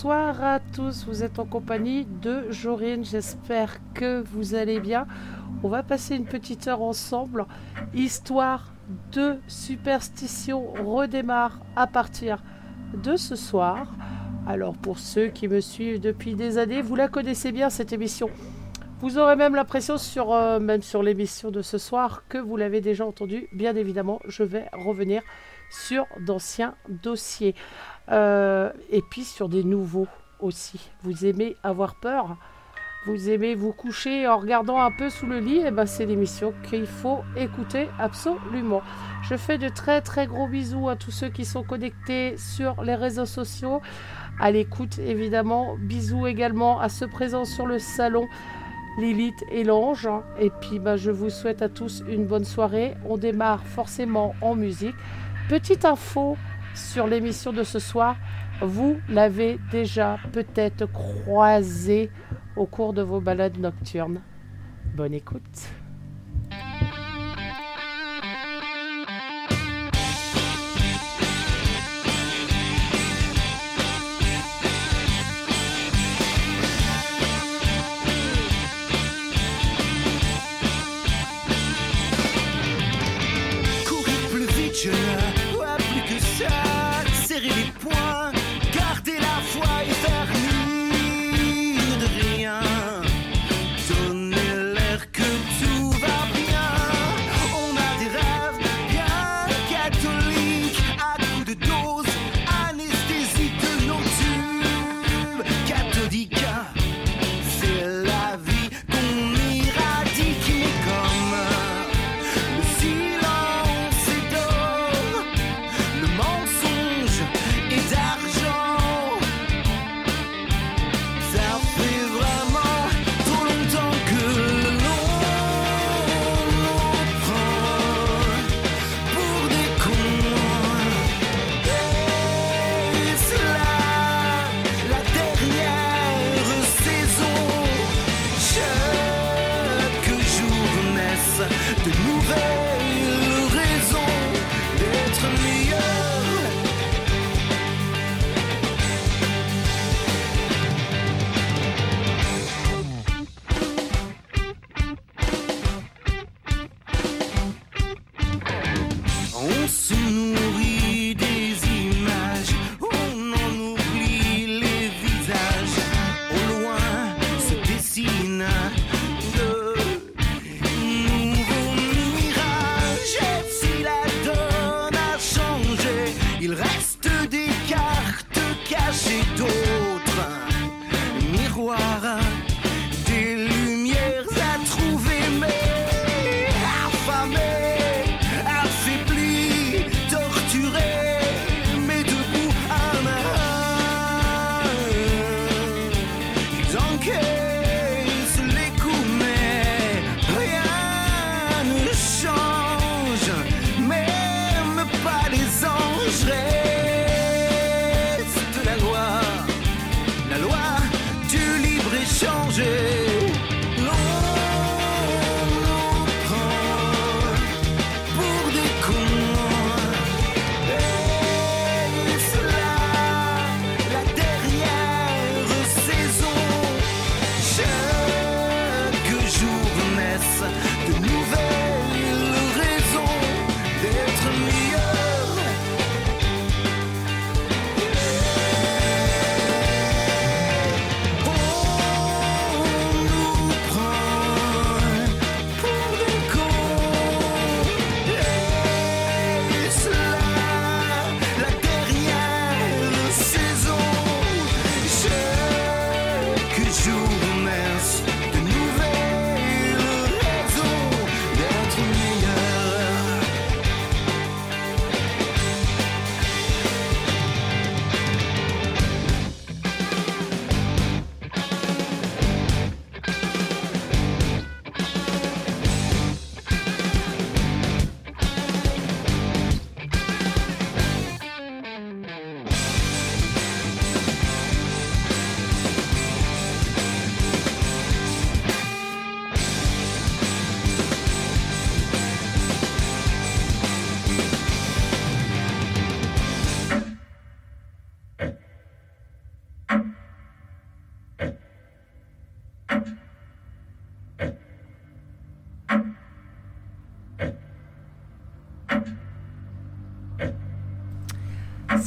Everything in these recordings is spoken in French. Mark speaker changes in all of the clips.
Speaker 1: bonsoir à tous. Vous êtes en compagnie de Jorine. J'espère que vous allez bien. On va passer une petite heure ensemble. Histoire de superstition redémarre à partir de ce soir. Alors pour ceux qui me suivent depuis des années, vous la connaissez bien cette émission. Vous aurez même l'impression sur euh, même sur l'émission de ce soir que vous l'avez déjà entendu. Bien évidemment, je vais revenir sur d'anciens dossiers. Euh, et puis sur des nouveaux aussi. Vous aimez avoir peur Vous aimez vous coucher en regardant un peu sous le lit Et eh ben c'est l'émission qu'il faut écouter absolument. Je fais de très très gros bisous à tous ceux qui sont connectés sur les réseaux sociaux. À l'écoute évidemment. Bisous également à ceux présents sur le salon. Lilith et l'ange. Et puis ben, je vous souhaite à tous une bonne soirée. On démarre forcément en musique. Petite info sur l'émission de ce soir, vous l'avez déjà peut-être croisé au cours de vos balades nocturnes. Bonne écoute.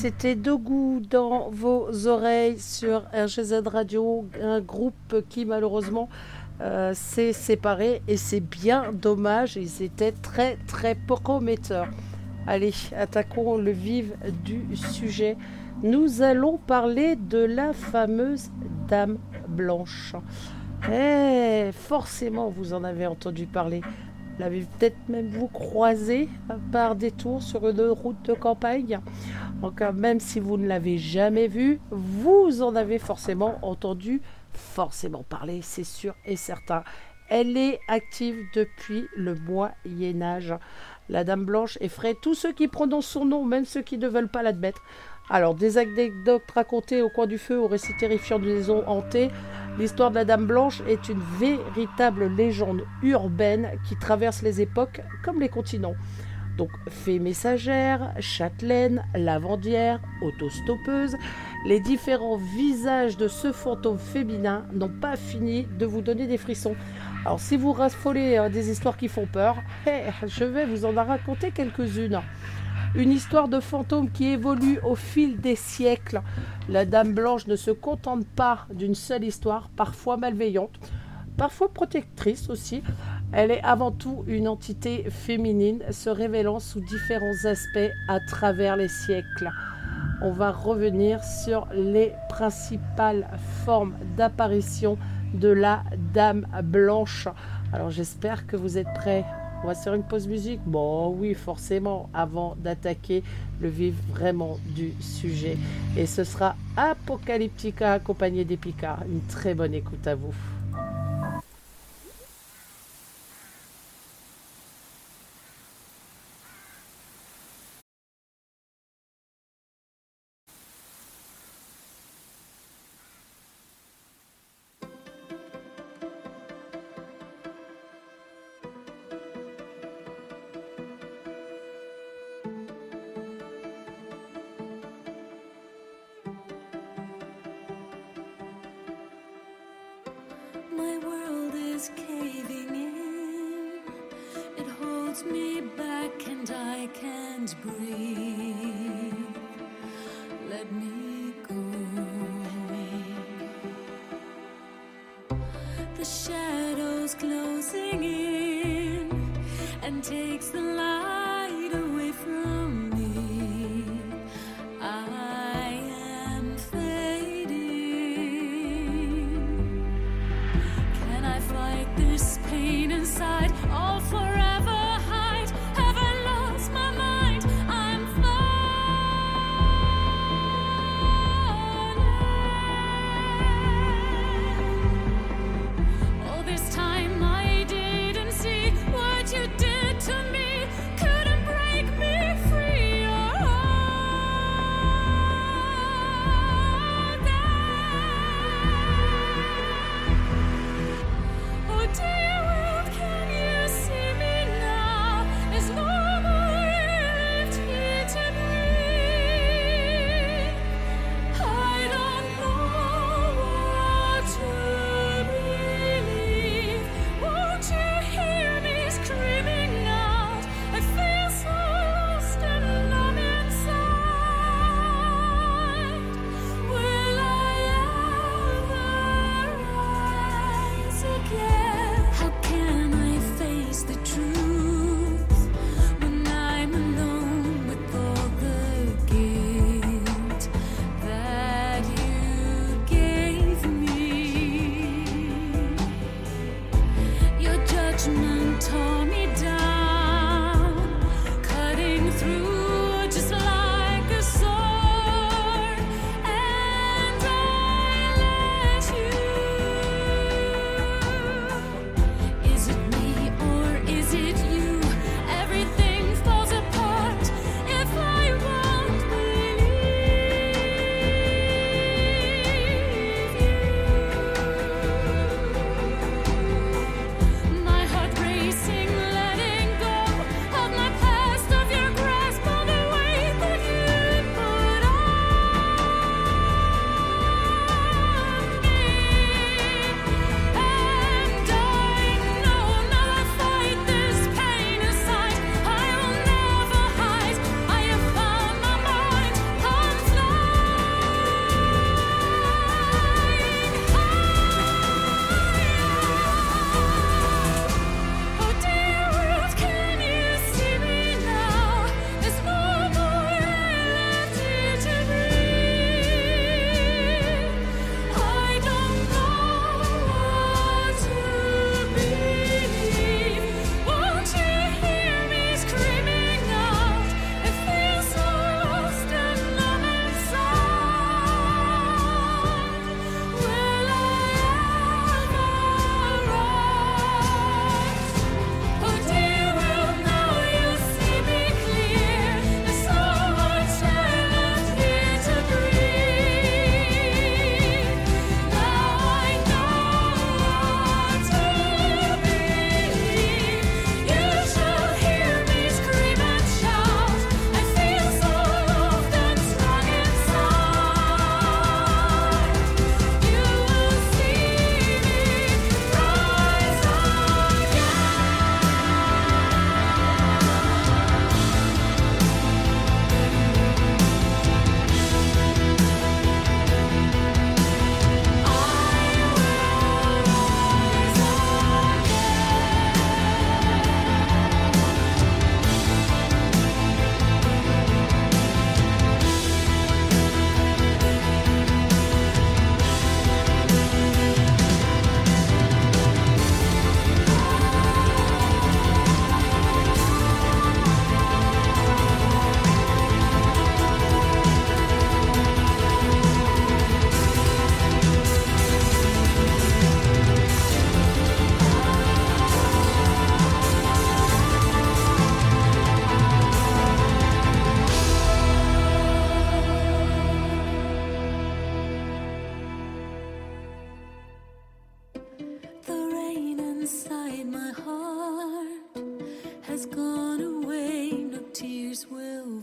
Speaker 1: C'était Dogou dans vos oreilles sur RGZ Radio, un groupe qui malheureusement euh, s'est séparé et c'est bien dommage. Ils étaient très très prometteurs. Allez, attaquons le vif du sujet. Nous allons parler de la fameuse Dame Blanche. Eh, forcément, vous en avez entendu parler l'avez peut-être même vous croisé par détour sur une route de campagne. Donc, même si vous ne l'avez jamais vu, vous en avez forcément entendu forcément parler, c'est sûr et certain. Elle est active depuis le Moyen Âge. La Dame Blanche effraie tous ceux qui prononcent son nom, même ceux qui ne veulent pas l'admettre. Alors, des anecdotes racontées au coin du feu, au récit terrifiant d'une maison hantée, l'histoire de la Dame Blanche est une véritable légende urbaine qui traverse les époques comme les continents. Donc, fée messagère, châtelaine, lavandière, autostoppeuse, les différents visages de ce fantôme féminin n'ont pas fini de vous donner des frissons. Alors, si vous raffolez euh, des histoires qui font peur, eh, je vais vous en raconter quelques-unes. Une histoire de fantôme qui évolue au fil des siècles. La Dame Blanche ne se contente pas d'une seule histoire, parfois malveillante, parfois protectrice aussi. Elle est avant tout une entité féminine se révélant sous différents aspects à travers les siècles. On va revenir sur les principales formes d'apparition de la Dame Blanche. Alors j'espère que vous êtes prêts on va faire une pause musique? Bon, oui, forcément, avant d'attaquer le vif vraiment du sujet. Et ce sera Apocalyptica accompagné d'Epica. Une très bonne écoute à vous.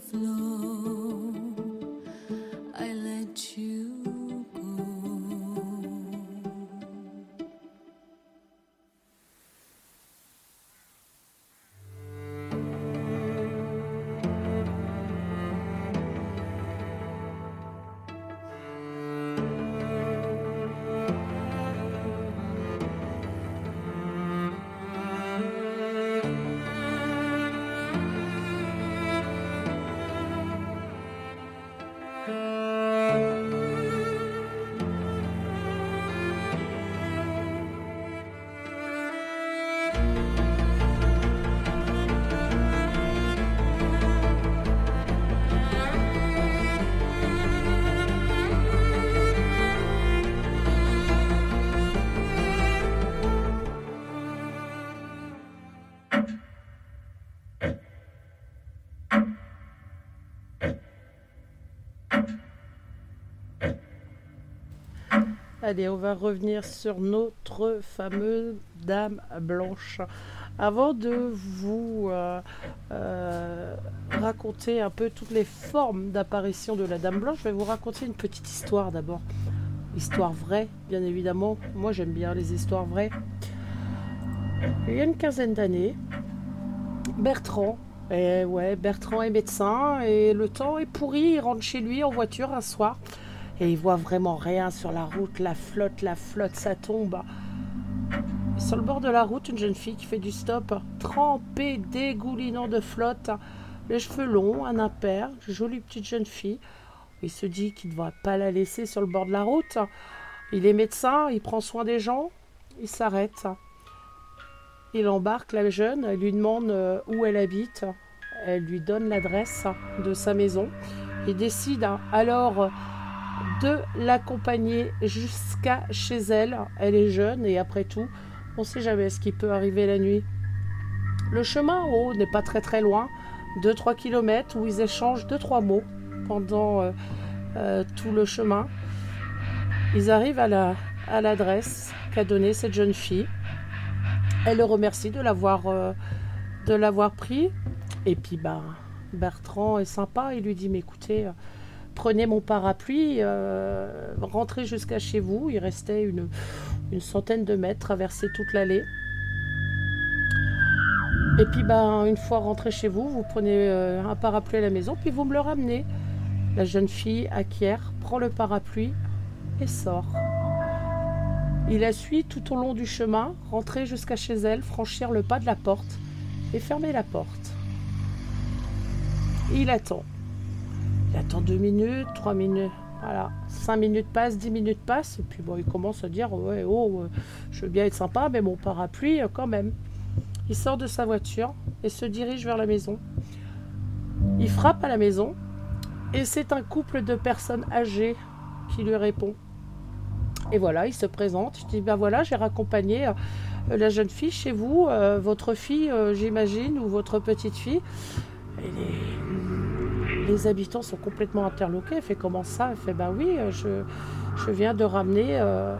Speaker 1: Flow. Allez, on va revenir sur notre fameuse Dame Blanche. Avant de vous euh, euh, raconter un peu toutes les formes d'apparition de la Dame Blanche, je vais vous raconter une petite histoire d'abord. Histoire vraie, bien évidemment. Moi, j'aime bien les histoires vraies. Il y a une quinzaine d'années, Bertrand, et ouais, Bertrand est médecin et le temps est pourri. Il rentre chez lui en voiture un soir et il voit vraiment rien sur la route. La flotte, la flotte, ça tombe. sur le bord de la route, une jeune fille qui fait du stop, trempée, dégoulinant de flotte, les cheveux longs, un impair, jolie petite jeune fille. Il se dit qu'il ne va pas la laisser sur le bord de la route. Il est médecin, il prend soin des gens, il s'arrête. Il embarque la jeune, elle lui demande euh, où elle habite. Elle lui donne l'adresse de sa maison. Il décide alors de l'accompagner jusqu'à chez elle. Elle est jeune et après tout, on ne sait jamais ce qui peut arriver la nuit. Le chemin en haut n'est pas très très loin, 2-3 km où ils échangent 2-3 mots pendant euh, euh, tout le chemin. Ils arrivent à la l'adresse qu'a donnée cette jeune fille. Elle le remercie de l'avoir euh, pris. Et puis bah, Bertrand est sympa, il lui dit mais écoutez, prenez mon parapluie, euh, rentrez jusqu'à chez vous. Il restait une, centaine de mètres, traversez toute l'allée. Et puis, ben, une fois rentré chez vous, vous prenez euh, un parapluie à la maison, puis vous me le ramenez. La jeune fille acquiert, prend le parapluie et sort. Il la suit tout au long du chemin, rentrer jusqu'à chez elle, franchir le pas de la porte et fermer la porte. il attend. Il attend deux minutes, trois minutes. Voilà, cinq minutes passent, dix minutes passent, et puis bon, il commence à dire Ouais, oh, euh, je veux bien être sympa, mais mon parapluie, euh, quand même. Il sort de sa voiture et se dirige vers la maison. Il frappe à la maison, et c'est un couple de personnes âgées qui lui répond. Et voilà, il se présente. Je dis Ben voilà, j'ai raccompagné euh, la jeune fille chez vous, votre fille, j'imagine, ou votre petite fille. Elle les habitants sont complètement interloqués. Elle fait comment ça? Elle fait bah oui, euh, je, je viens de ramener euh,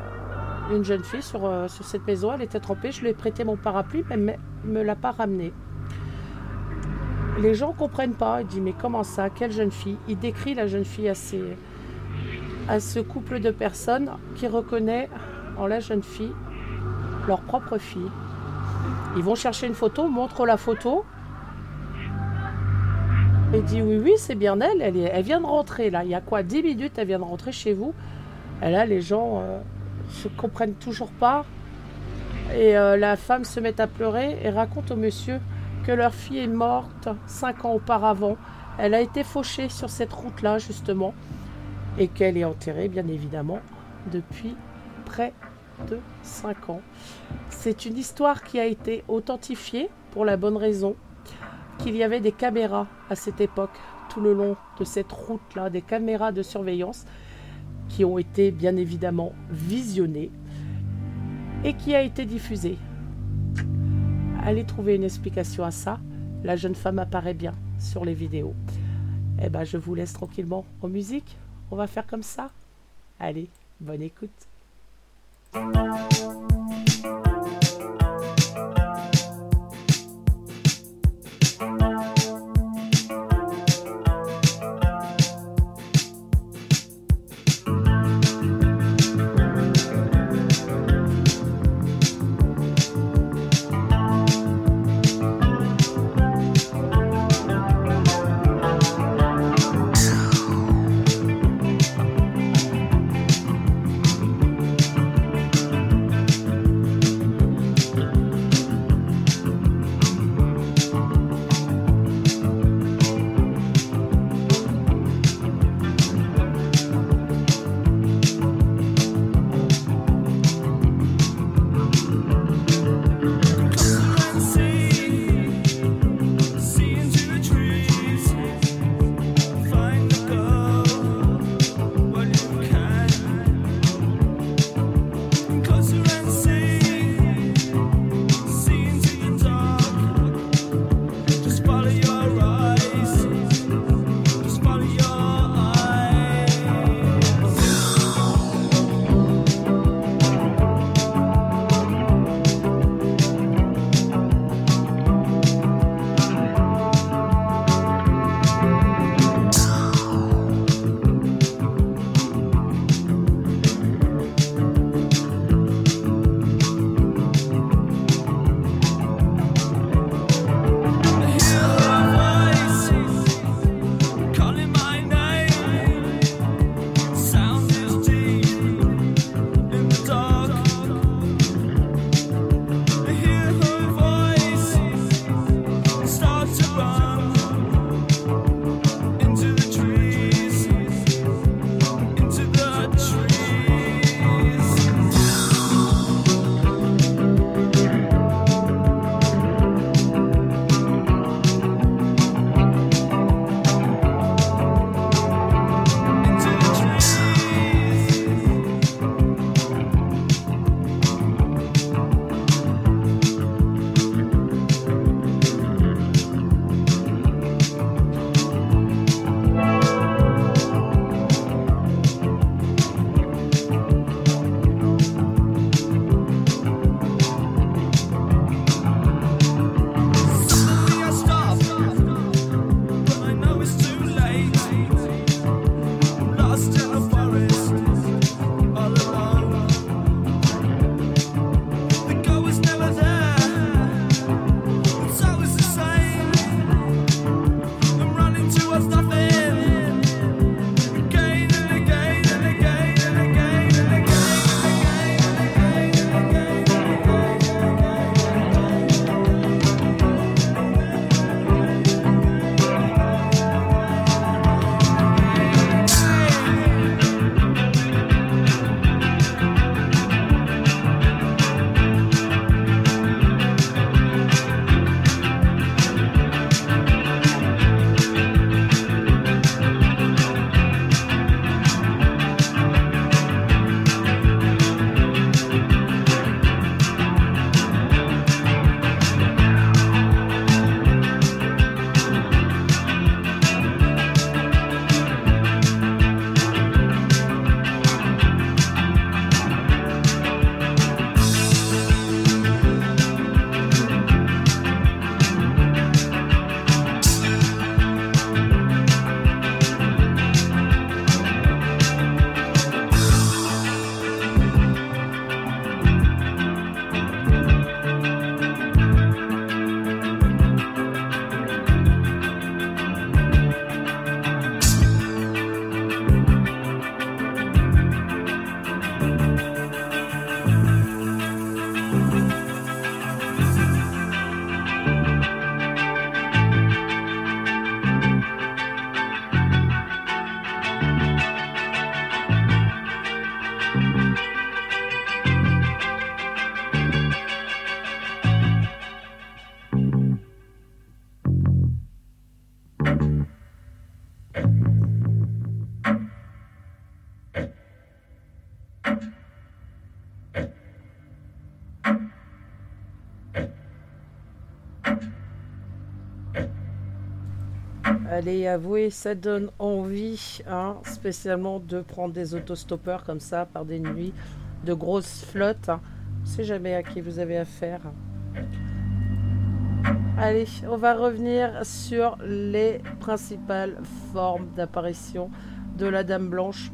Speaker 1: une jeune fille sur, euh, sur cette maison. Elle était trempée. Je lui ai prêté mon parapluie, mais ne me l'a pas ramené. Les gens comprennent pas. Il dit mais comment ça? Quelle jeune fille? Il décrit la jeune fille à, à ce couple de personnes qui reconnaît en la jeune fille leur propre fille. Ils vont chercher une photo, montrent la photo. Elle dit oui, oui, c'est bien elle. Elle, elle vient de rentrer là. Il y a quoi 10 minutes, elle vient de rentrer chez vous. Et là, les gens euh, se comprennent toujours pas. Et euh, la femme se met à pleurer et raconte au monsieur que leur fille est morte 5 ans auparavant. Elle a été fauchée sur cette route-là, justement. Et qu'elle est enterrée, bien évidemment, depuis près de 5 ans. C'est une histoire qui a été authentifiée pour la bonne raison qu'il y avait des caméras à cette époque, tout le long de cette route-là, des caméras de surveillance qui ont été bien évidemment visionnées et qui a été diffusée. Allez trouver une explication à ça. La jeune femme apparaît bien sur les vidéos. Eh ben, je vous laisse tranquillement en musique. On va faire comme ça. Allez, bonne écoute. Allez, avouez, ça donne envie, hein, spécialement de prendre des autostoppeurs comme ça par des nuits de grosses flottes. Hein. On ne sait jamais à qui vous avez affaire. Allez, on va revenir sur les principales formes d'apparition de la Dame Blanche.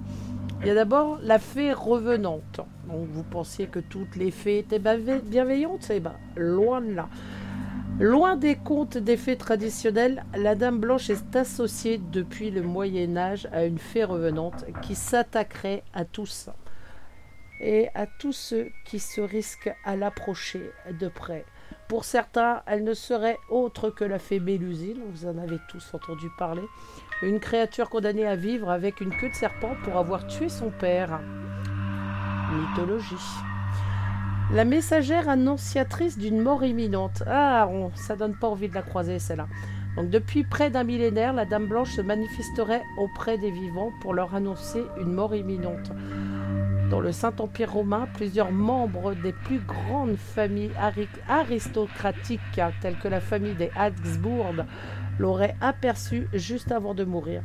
Speaker 1: Il y a d'abord la fée revenante. Donc vous pensiez que toutes les fées étaient bienveillantes Eh ben, loin de là. Loin des contes des fées traditionnels, la Dame Blanche est associée depuis le Moyen Âge à une fée revenante qui s'attaquerait à tous et à tous ceux qui se risquent à l'approcher de près. Pour certains, elle ne serait autre que la fée Mélusine, vous en avez tous entendu parler, une créature condamnée à vivre avec une queue de serpent pour avoir tué son père. Mythologie. La messagère annonciatrice d'une mort imminente. Ah, ça donne pas envie de la croiser celle-là. Donc depuis près d'un millénaire, la Dame Blanche se manifesterait auprès des vivants pour leur annoncer une mort imminente. Dans le Saint-Empire romain, plusieurs membres des plus grandes familles aristocratiques, telles que la famille des Habsbourg, l'auraient aperçue juste avant de mourir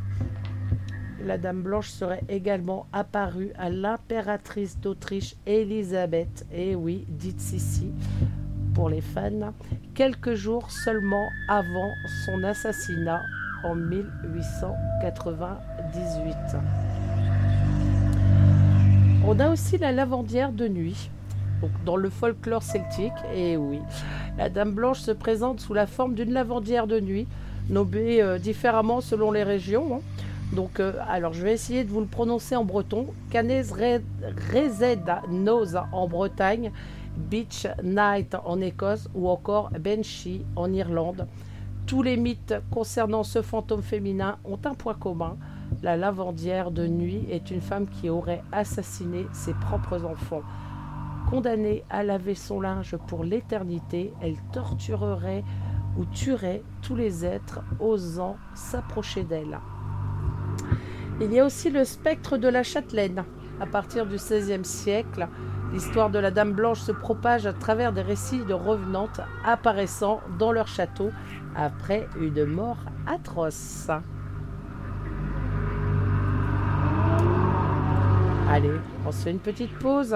Speaker 1: la Dame Blanche serait également apparue à l'impératrice d'Autriche Élisabeth, et oui, dites ici pour les fans, quelques jours seulement avant son assassinat en 1898. On a aussi la lavandière de nuit. Dans le folklore celtique, et oui, la Dame Blanche se présente sous la forme d'une lavandière de nuit, nommée euh, différemment selon les régions. Hein. Donc, euh, alors je vais essayer de vous le prononcer en breton. Canes Rezed Nose en Bretagne, Beach Night en Écosse ou encore Banshee en Irlande. Tous les mythes concernant ce fantôme féminin ont un point commun. La lavandière de nuit est une femme qui aurait assassiné ses propres enfants. Condamnée à laver son linge pour l'éternité, elle torturerait ou tuerait tous les êtres osant s'approcher d'elle. Il y a aussi le spectre de la châtelaine. À partir du XVIe siècle, l'histoire de la Dame Blanche se propage à travers des récits de revenantes apparaissant dans leur château après une mort atroce. Allez, on se fait une petite pause.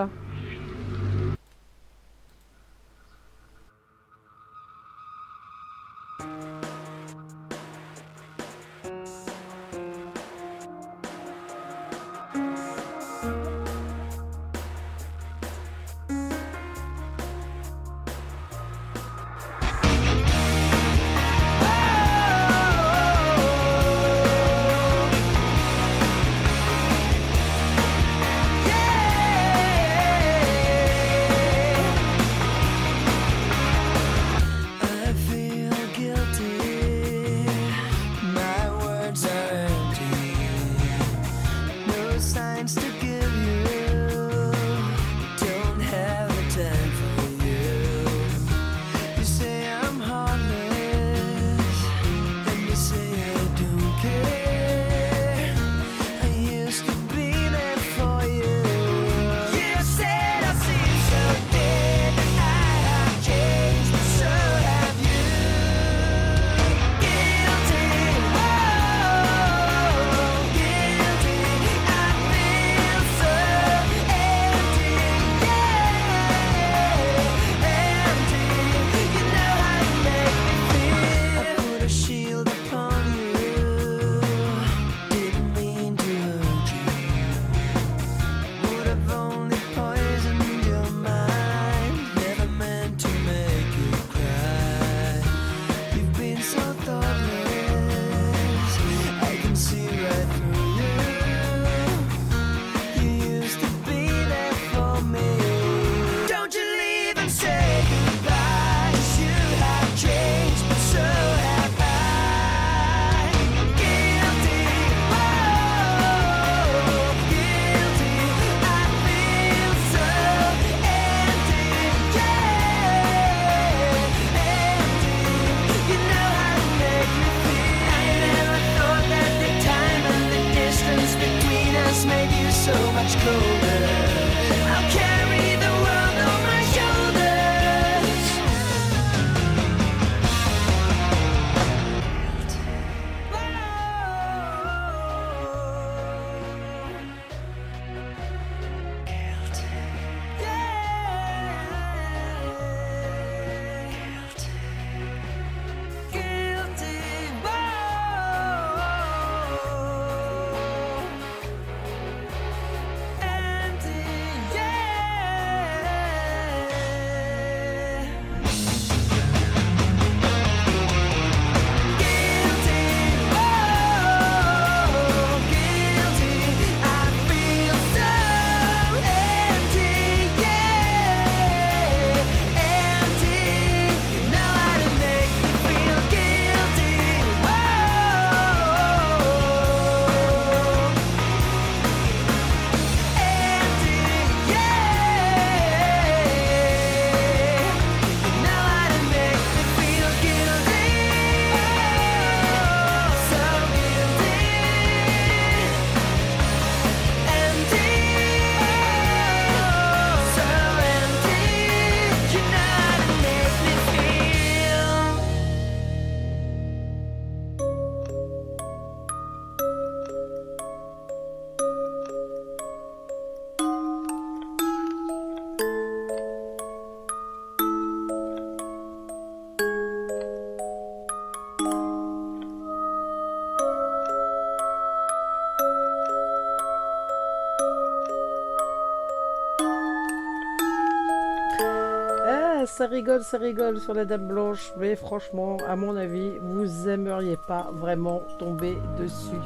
Speaker 1: Ça rigole, ça rigole sur la Dame Blanche, mais franchement, à mon avis, vous aimeriez pas vraiment tomber dessus.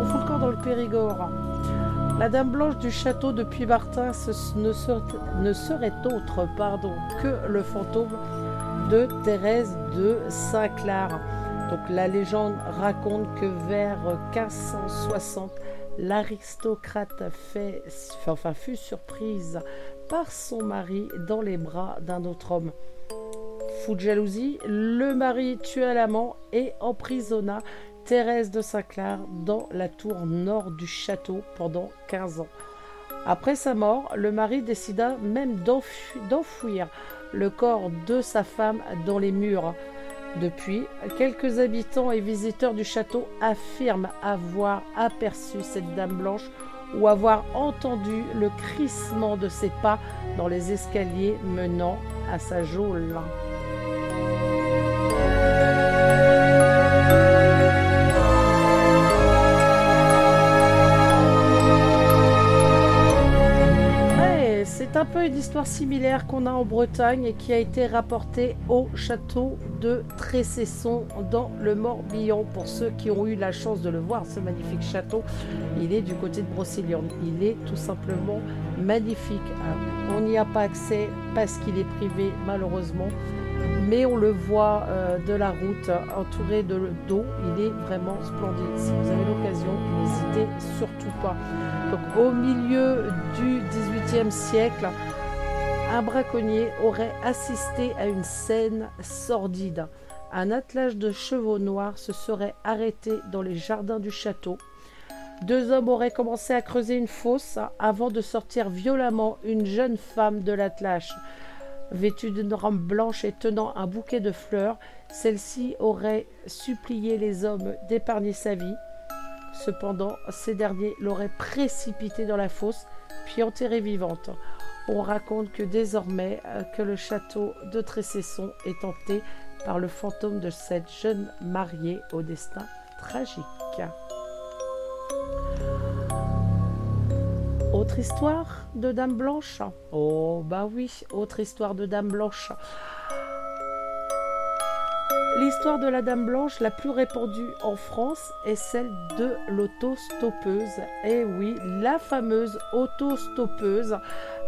Speaker 1: On fout le dans le Périgord. La Dame Blanche du château de Puy-Martin ne, serait, autre pardon, que le fantôme de Thérèse de Saint-Clar. Donc la légende raconte que vers 1560, l'aristocrate fut surprise par son mari dans les bras d'un autre homme. Fou de jalousie, le mari tua l'amant et emprisonna Thérèse de Saint-Clar dans la tour nord du château pendant 15 ans. Après sa mort, le mari décida même d'enfouir le corps de sa femme dans les murs. Depuis, quelques habitants et visiteurs du château affirment avoir aperçu cette dame blanche ou avoir entendu le crissement de ses pas dans les escaliers menant à sa geôle. Un peu une histoire similaire qu'on a en Bretagne et qui a été rapportée au château de Trécesson dans le Morbihan. Pour ceux qui ont eu la chance de le voir, ce magnifique château, il est du côté de Brocéliande. Il est tout simplement magnifique. on n'y a pas accès parce qu'il est privé malheureusement mais on le voit euh, de la route entouré de d'eau. Il est vraiment splendide. Si vous avez l'occasion, n'hésitez surtout pas. Donc, au milieu du XVIIIe siècle, un braconnier aurait assisté à une scène sordide. Un attelage de chevaux noirs se serait arrêté dans les jardins du château. Deux hommes auraient commencé à creuser une fosse avant de sortir violemment une jeune femme de l'attelage. Vêtue d'une robe blanche et tenant un bouquet de fleurs, celle-ci aurait supplié les hommes d'épargner sa vie. Cependant, ces derniers l'auraient précipitée dans la fosse, puis enterrée vivante. On raconte que désormais euh, que le château de Trécesson est hanté par le fantôme de cette jeune mariée au destin tragique. Autre histoire de Dame Blanche? Oh bah oui, autre histoire de Dame Blanche. L'histoire de la Dame Blanche la plus répandue en France est celle de l'autostoppeuse. Et eh oui, la fameuse autostoppeuse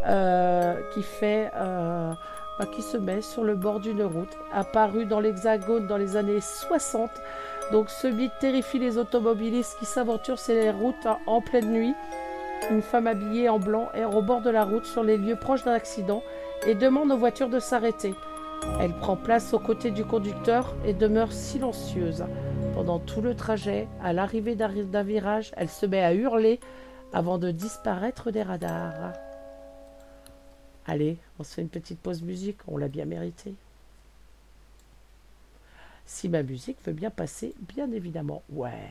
Speaker 1: euh, qui fait, euh, bah, qui se met sur le bord d'une route, apparue dans l'Hexagone dans les années 60. Donc ce mythe terrifie les automobilistes qui s'aventurent sur les routes en pleine nuit une femme habillée en blanc est au bord de la route sur les lieux proches d'un accident et demande aux voitures de s'arrêter. Elle prend place aux côtés du conducteur et demeure silencieuse. Pendant tout le trajet, à l'arrivée d'un virage, elle se met à hurler avant de disparaître des radars. Allez, on se fait une petite pause musique, on l'a bien mérité. Si ma musique veut bien passer, bien évidemment, ouais.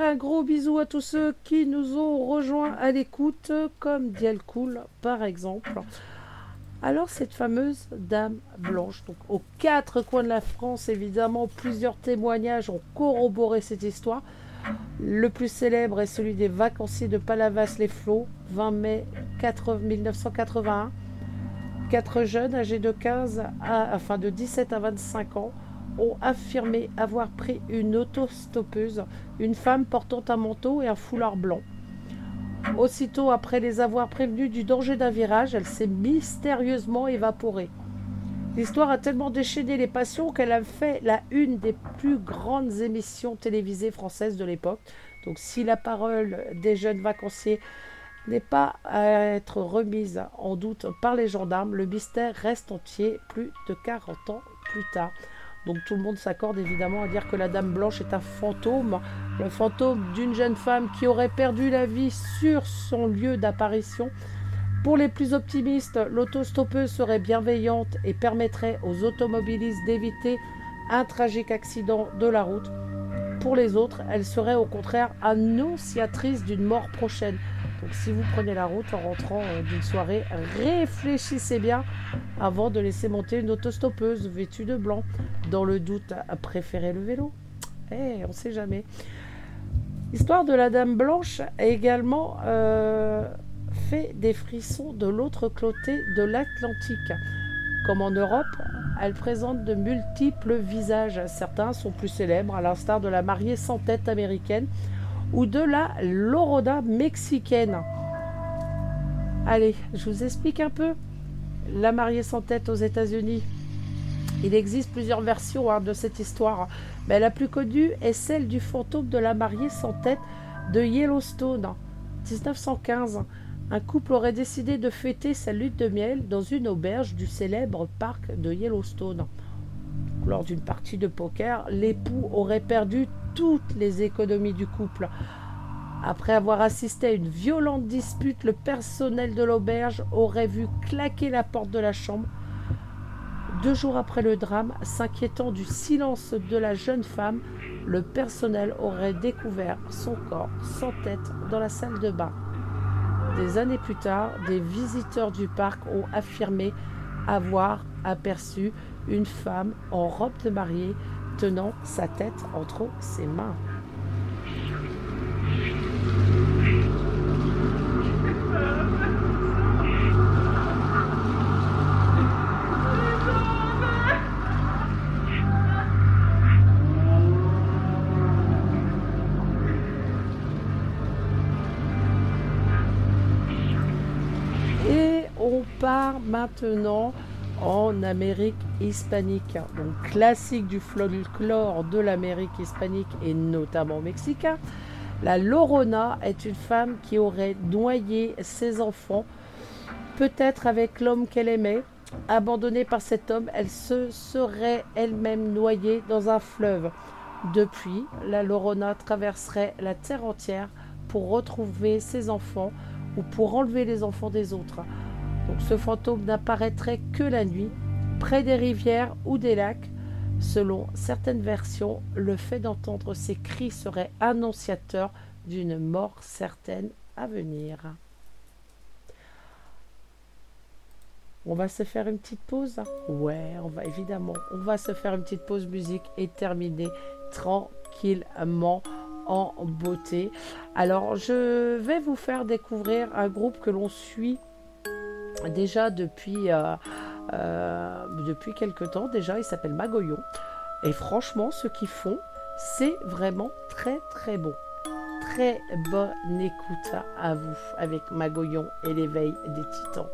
Speaker 1: Un gros bisou à tous ceux qui nous ont rejoints à l'écoute, comme Diel Cool par exemple. Alors cette fameuse dame blanche, donc aux quatre coins de la France, évidemment, plusieurs témoignages ont corroboré cette histoire. Le plus célèbre est celui des vacanciers de Palavas-les-Flots, 20 mai 1981. Quatre jeunes âgés de 15 à, enfin de 17 à 25 ans ont affirmé avoir pris une autostoppeuse, une femme portant un manteau et un foulard blanc. Aussitôt après les avoir prévenus du danger d'un virage, elle s'est mystérieusement évaporée. L'histoire a tellement déchaîné les passions qu'elle a fait la une des plus grandes émissions télévisées françaises de l'époque. Donc si la parole des jeunes vacanciers n'est pas à être remise en doute par les gendarmes, le mystère reste entier plus de 40 ans plus tard. Donc tout le monde s'accorde évidemment à dire que la Dame Blanche est un fantôme, le fantôme d'une jeune femme qui aurait perdu la vie sur son lieu d'apparition. Pour les plus optimistes, l'autostoppeuse serait bienveillante et permettrait aux automobilistes d'éviter un tragique accident de la route. Pour les autres, elle serait au contraire annonciatrice d'une mort prochaine. Donc si vous prenez la route en rentrant euh, d'une soirée, réfléchissez bien avant de laisser monter une autostoppeuse vêtue de blanc. Dans le doute, préférez le vélo. Eh, on ne sait jamais. L'histoire de la Dame Blanche a également euh, fait des frissons de l'autre côté de l'Atlantique. Comme en Europe, elle présente de multiples visages. Certains sont plus célèbres, à l'instar de la mariée sans tête américaine ou de la Loroda mexicaine. Allez, je vous explique un peu. La mariée sans tête aux États-Unis. Il existe plusieurs versions hein, de cette histoire, mais la plus connue est celle du fantôme de la mariée sans tête de Yellowstone. 1915, un couple aurait décidé de fêter sa lutte de miel dans une auberge du célèbre parc de Yellowstone. Lors d'une partie de poker, l'époux aurait perdu toutes les économies du couple. Après avoir assisté à une violente dispute, le personnel de l'auberge aurait vu claquer la porte de la chambre. Deux jours après le drame, s'inquiétant du silence de la jeune femme, le personnel aurait découvert son corps sans tête dans la salle de bain. Des années plus tard, des visiteurs du parc ont affirmé avoir aperçu une femme en robe de mariée tenant sa tête entre ses mains. Et on part maintenant en Amérique hispanique. Donc classique du folklore de l'Amérique hispanique et notamment mexicain. La Lorona est une femme qui aurait noyé ses enfants, peut-être avec l'homme qu'elle aimait. Abandonnée par cet homme, elle se serait elle-même noyée dans un fleuve. Depuis, la Lorona traverserait la terre entière pour retrouver ses enfants ou pour enlever les enfants des autres. Donc ce fantôme n'apparaîtrait que la nuit, près des rivières ou des lacs. Selon certaines versions, le fait d'entendre ces cris serait annonciateur d'une mort certaine à venir. On va se faire une petite pause Ouais, on va évidemment. On va se faire une petite pause musique et terminer tranquillement en beauté. Alors, je vais vous faire découvrir un groupe que l'on suit déjà depuis, euh, euh, depuis quelque temps. Déjà, il s'appelle Magoyon. Et franchement, ce qu'ils font, c'est vraiment très très beau. Très bonne écoute à vous avec Magoyon et l'éveil des titans.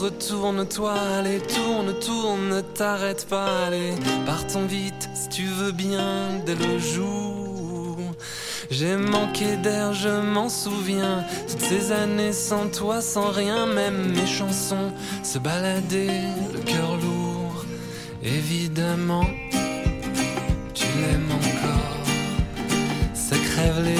Speaker 2: Retourne-toi, allez, tourne, tourne, ne t'arrête pas, allez, partons vite si tu veux bien dès le jour. J'ai manqué d'air, je m'en souviens, toutes ces années sans toi, sans rien, même mes chansons se baladaient, le cœur lourd, évidemment, tu l'aimes encore. Ça crève les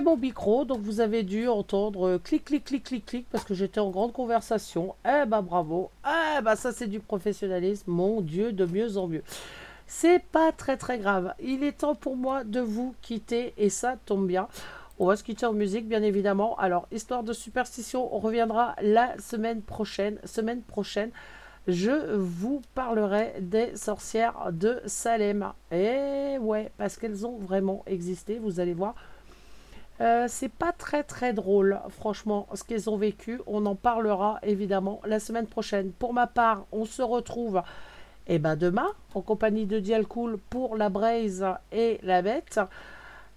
Speaker 2: mon
Speaker 1: micro, donc vous avez dû entendre euh, clic, clic, clic, clic, clic, parce que j'étais en grande conversation. Eh ben bravo. Eh ben ça c'est du professionnalisme, mon Dieu, de mieux en mieux. C'est pas très très grave. Il est temps pour moi de vous quitter et ça tombe bien. On va se quitter en musique, bien évidemment. Alors, histoire de superstition, on reviendra la semaine prochaine. Semaine prochaine, je vous parlerai des sorcières de Salem. Et ouais, parce qu'elles ont vraiment existé, vous allez voir. Euh, c'est pas très très drôle, franchement, ce qu'elles ont vécu. On en parlera évidemment la semaine prochaine. Pour ma part, on se retrouve et ben demain en compagnie de Dialcool pour la braise et la bête.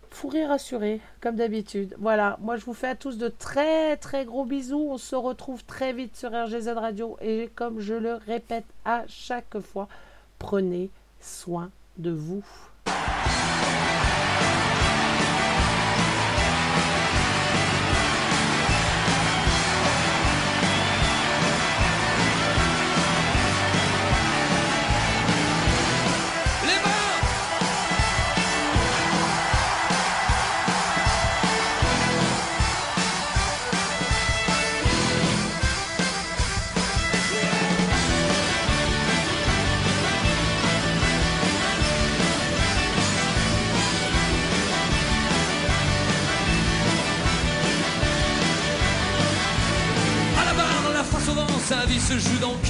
Speaker 1: Fourré rassuré, comme d'habitude. Voilà, moi je vous fais à tous de très très gros bisous. On se retrouve très vite sur RGZ Radio et comme je le répète à chaque fois, prenez soin de vous.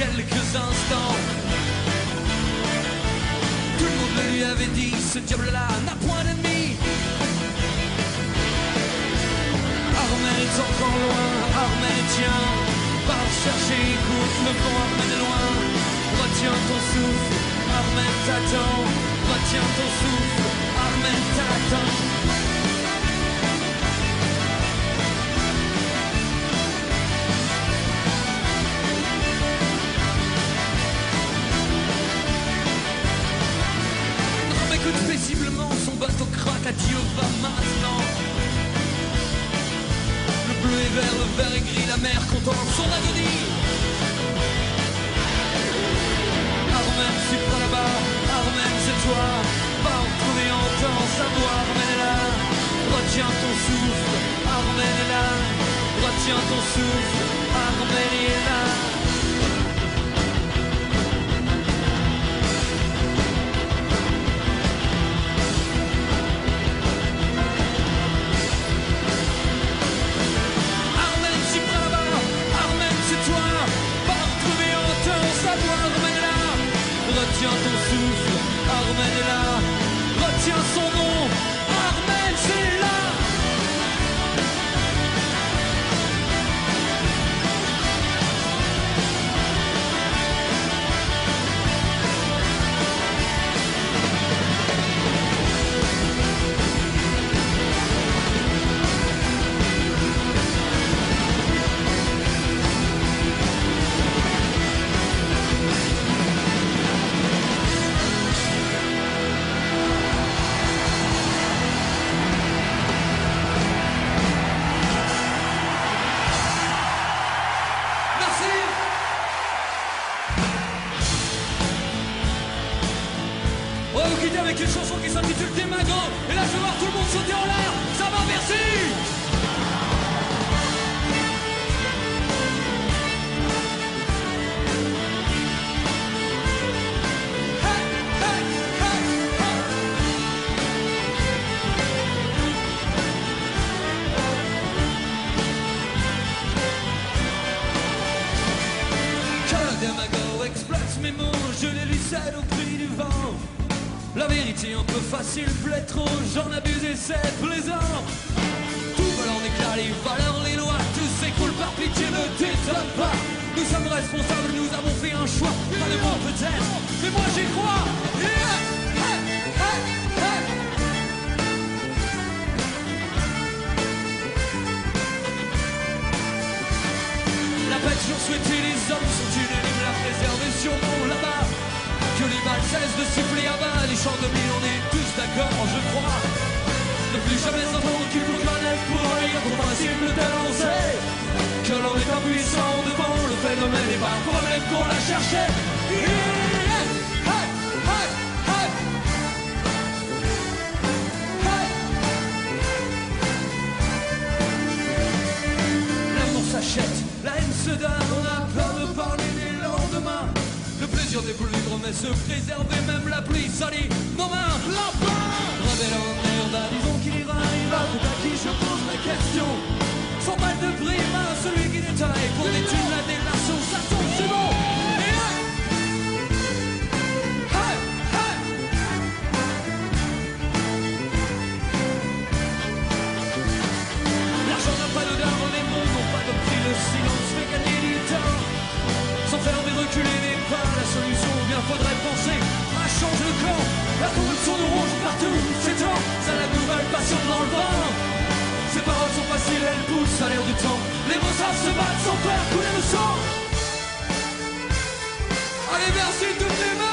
Speaker 2: Quelques instants. Tout le monde le lui avait dit, ce diable-là n'a point d'ennemi. Armel est encore loin, Armel tient. Va le chercher, écoute, le vent Armel est loin. Retiens ton souffle, Armel t'attend. Retiens ton souffle, Armel t'attend.
Speaker 3: de Bréma, hein, celui qui détaille pour des thunes, des lasso, ça tombe, c'est bon L'argent n'a pas d'odeur, les mots n'ont pas de prix, le silence fait gagner du temps. Sans faire mais reculer n'est pas la solution, bien faudrait penser à changer de camp. La corruption de rouge partout, c'est temps, c'est la nouvelle passion dans le vent paroles sont faciles, elles poussent à l'air du temps. Les mots savent se battre sans faire couler le sang. Allez, merci
Speaker 4: toutes les mains.